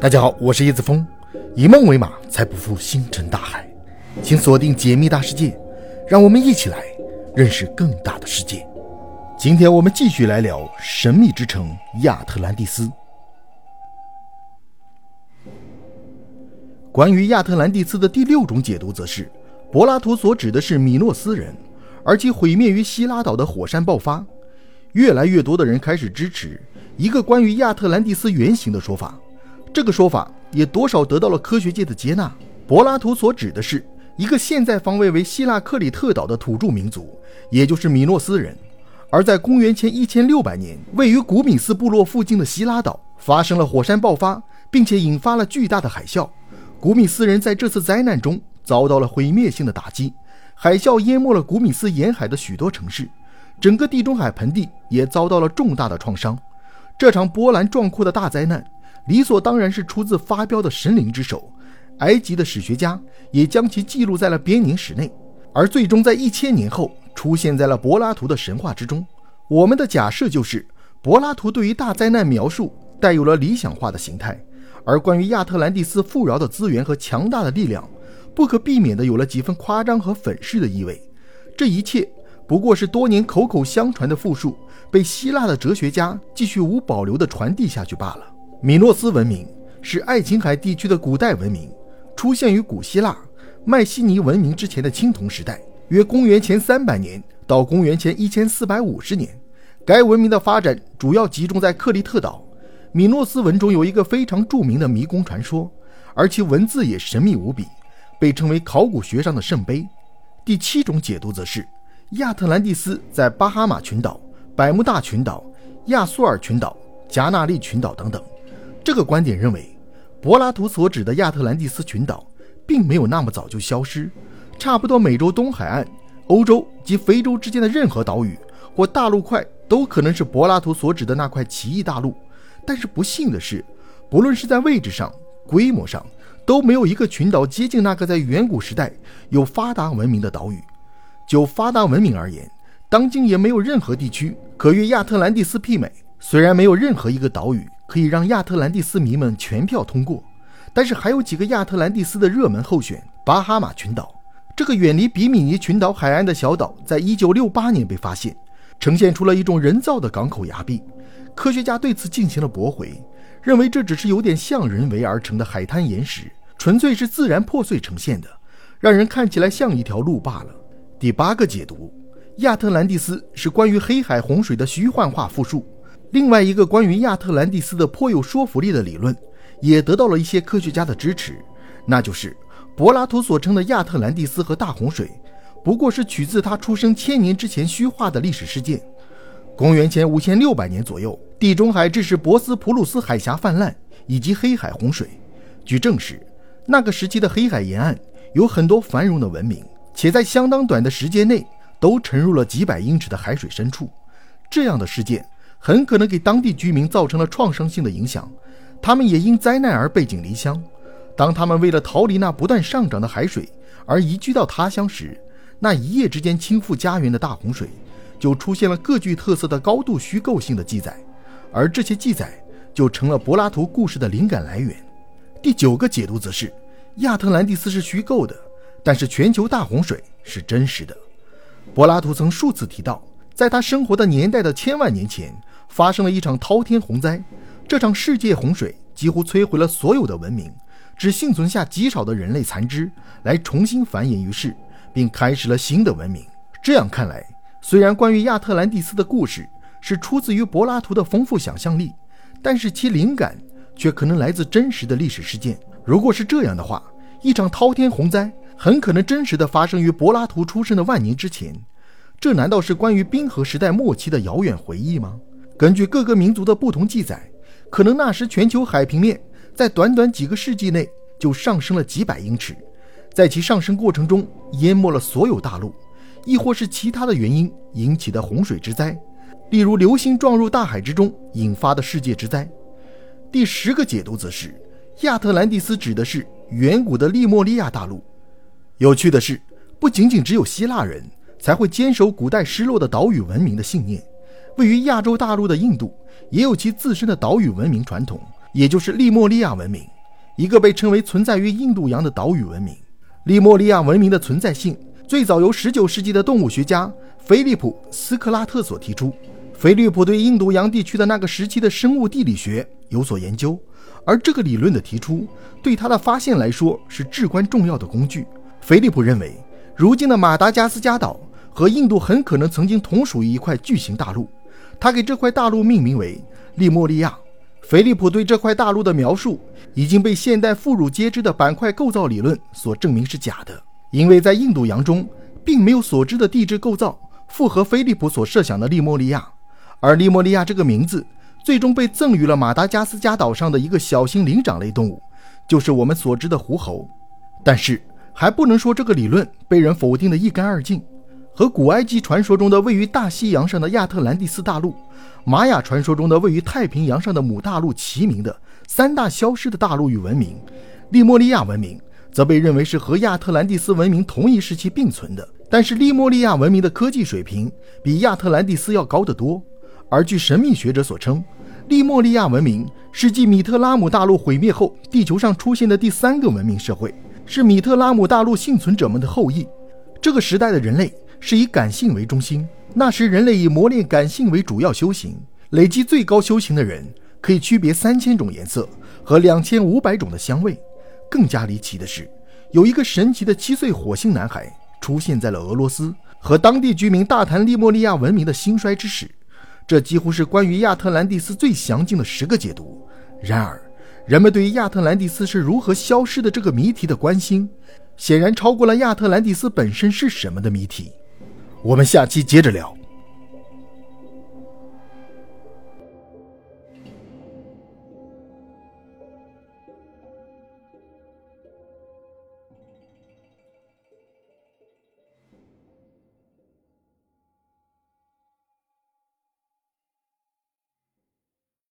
大家好，我是叶子峰，以梦为马，才不负星辰大海。请锁定解密大世界，让我们一起来认识更大的世界。今天我们继续来聊神秘之城亚特兰蒂斯。关于亚特兰蒂斯的第六种解读，则是柏拉图所指的是米诺斯人，而其毁灭于希拉岛的火山爆发。越来越多的人开始支持一个关于亚特兰蒂斯原型的说法。这个说法也多少得到了科学界的接纳。柏拉图所指的是一个现在方位为希腊克里特岛的土著民族，也就是米诺斯人。而在公元前一千六百年，位于古米斯部落附近的希拉岛发生了火山爆发，并且引发了巨大的海啸。古米斯人在这次灾难中遭到了毁灭性的打击，海啸淹没了古米斯沿海的许多城市，整个地中海盆地也遭到了重大的创伤。这场波澜壮阔的大灾难。理所当然是出自发飙的神灵之手，埃及的史学家也将其记录在了编年史内，而最终在一千年后出现在了柏拉图的神话之中。我们的假设就是，柏拉图对于大灾难描述带有了理想化的形态，而关于亚特兰蒂斯富饶的资源和强大的力量，不可避免的有了几分夸张和粉饰的意味。这一切不过是多年口口相传的复述，被希腊的哲学家继续无保留的传递下去罢了。米诺斯文明是爱琴海地区的古代文明，出现于古希腊迈锡尼文明之前的青铜时代，约公元前三百年到公元前一千四百五十年。该文明的发展主要集中在克里特岛。米诺斯文中有一个非常著名的迷宫传说，而其文字也神秘无比，被称为考古学上的圣杯。第七种解读则是亚特兰蒂斯在巴哈马群岛、百慕大群岛、亚速尔群岛、加纳利群岛等等。这个观点认为，柏拉图所指的亚特兰蒂斯群岛并没有那么早就消失。差不多美洲东海岸、欧洲及非洲之间的任何岛屿或大陆块都可能是柏拉图所指的那块奇异大陆。但是不幸的是，不论是在位置上、规模上，都没有一个群岛接近那个在远古时代有发达文明的岛屿。就发达文明而言，当今也没有任何地区可与亚特兰蒂斯媲美。虽然没有任何一个岛屿。可以让亚特兰蒂斯迷们全票通过，但是还有几个亚特兰蒂斯的热门候选。巴哈马群岛这个远离比米尼群岛海岸的小岛，在一九六八年被发现，呈现出了一种人造的港口崖壁。科学家对此进行了驳回，认为这只是有点像人为而成的海滩岩石，纯粹是自然破碎呈现的，让人看起来像一条路罢了。第八个解读：亚特兰蒂斯是关于黑海洪水的虚幻化复述。另外一个关于亚特兰蒂斯的颇有说服力的理论，也得到了一些科学家的支持，那就是柏拉图所称的亚特兰蒂斯和大洪水，不过是取自他出生千年之前虚化的历史事件。公元前五千六百年左右，地中海致使博斯普鲁斯海峡泛滥，以及黑海洪水。据证实，那个时期的黑海沿岸有很多繁荣的文明，且在相当短的时间内都沉入了几百英尺的海水深处。这样的事件。很可能给当地居民造成了创伤性的影响，他们也因灾难而背井离乡。当他们为了逃离那不断上涨的海水而移居到他乡时，那一夜之间倾覆家园的大洪水，就出现了各具特色的高度虚构性的记载，而这些记载就成了柏拉图故事的灵感来源。第九个解读则是，亚特兰蒂斯是虚构的，但是全球大洪水是真实的。柏拉图曾数次提到，在他生活的年代的千万年前。发生了一场滔天洪灾，这场世界洪水几乎摧毁了所有的文明，只幸存下极少的人类残肢来重新繁衍于世，并开始了新的文明。这样看来，虽然关于亚特兰蒂斯的故事是出自于柏拉图的丰富想象力，但是其灵感却可能来自真实的历史事件。如果是这样的话，一场滔天洪灾很可能真实的发生于柏拉图出生的万年之前。这难道是关于冰河时代末期的遥远回忆吗？根据各个民族的不同记载，可能那时全球海平面在短短几个世纪内就上升了几百英尺，在其上升过程中淹没了所有大陆，亦或是其他的原因引起的洪水之灾，例如流星撞入大海之中引发的世界之灾。第十个解读则是，亚特兰蒂斯指的是远古的利莫利亚大陆。有趣的是，不仅仅只有希腊人才会坚守古代失落的岛屿文明的信念。位于亚洲大陆的印度也有其自身的岛屿文明传统，也就是利莫利亚文明，一个被称为存在于印度洋的岛屿文明。利莫利亚文明的存在性最早由19世纪的动物学家菲利普·斯克拉特所提出。菲利普对印度洋地区的那个时期的生物地理学有所研究，而这个理论的提出对他的发现来说是至关重要的工具。菲利普认为，如今的马达加斯加岛和印度很可能曾经同属于一块巨型大陆，他给这块大陆命名为利莫利亚。菲利普对这块大陆的描述已经被现代妇孺皆知的板块构造理论所证明是假的，因为在印度洋中并没有所知的地质构造符合菲利普所设想的利莫利亚。而利莫利亚这个名字最终被赠予了马达加斯加岛上的一个小型灵长类动物，就是我们所知的狐猴。但是还不能说这个理论被人否定的一干二净。和古埃及传说中的位于大西洋上的亚特兰蒂斯大陆，玛雅传说中的位于太平洋上的母大陆齐名的三大消失的大陆与文明，利莫利亚文明则被认为是和亚特兰蒂斯文明同一时期并存的。但是利莫利亚文明的科技水平比亚特兰蒂斯要高得多。而据神秘学者所称，利莫利亚文明是继米特拉姆大陆毁灭后，地球上出现的第三个文明社会，是米特拉姆大陆幸存者们的后裔。这个时代的人类是以感性为中心，那时人类以磨练感性为主要修行，累积最高修行的人可以区别三千种颜色和两千五百种的香味。更加离奇的是，有一个神奇的七岁火星男孩出现在了俄罗斯，和当地居民大谈利莫利亚文明的兴衰之史。这几乎是关于亚特兰蒂斯最详尽的十个解读。然而，人们对于亚特兰蒂斯是如何消失的这个谜题的关心，显然超过了亚特兰蒂斯本身是什么的谜题。我们下期接着聊。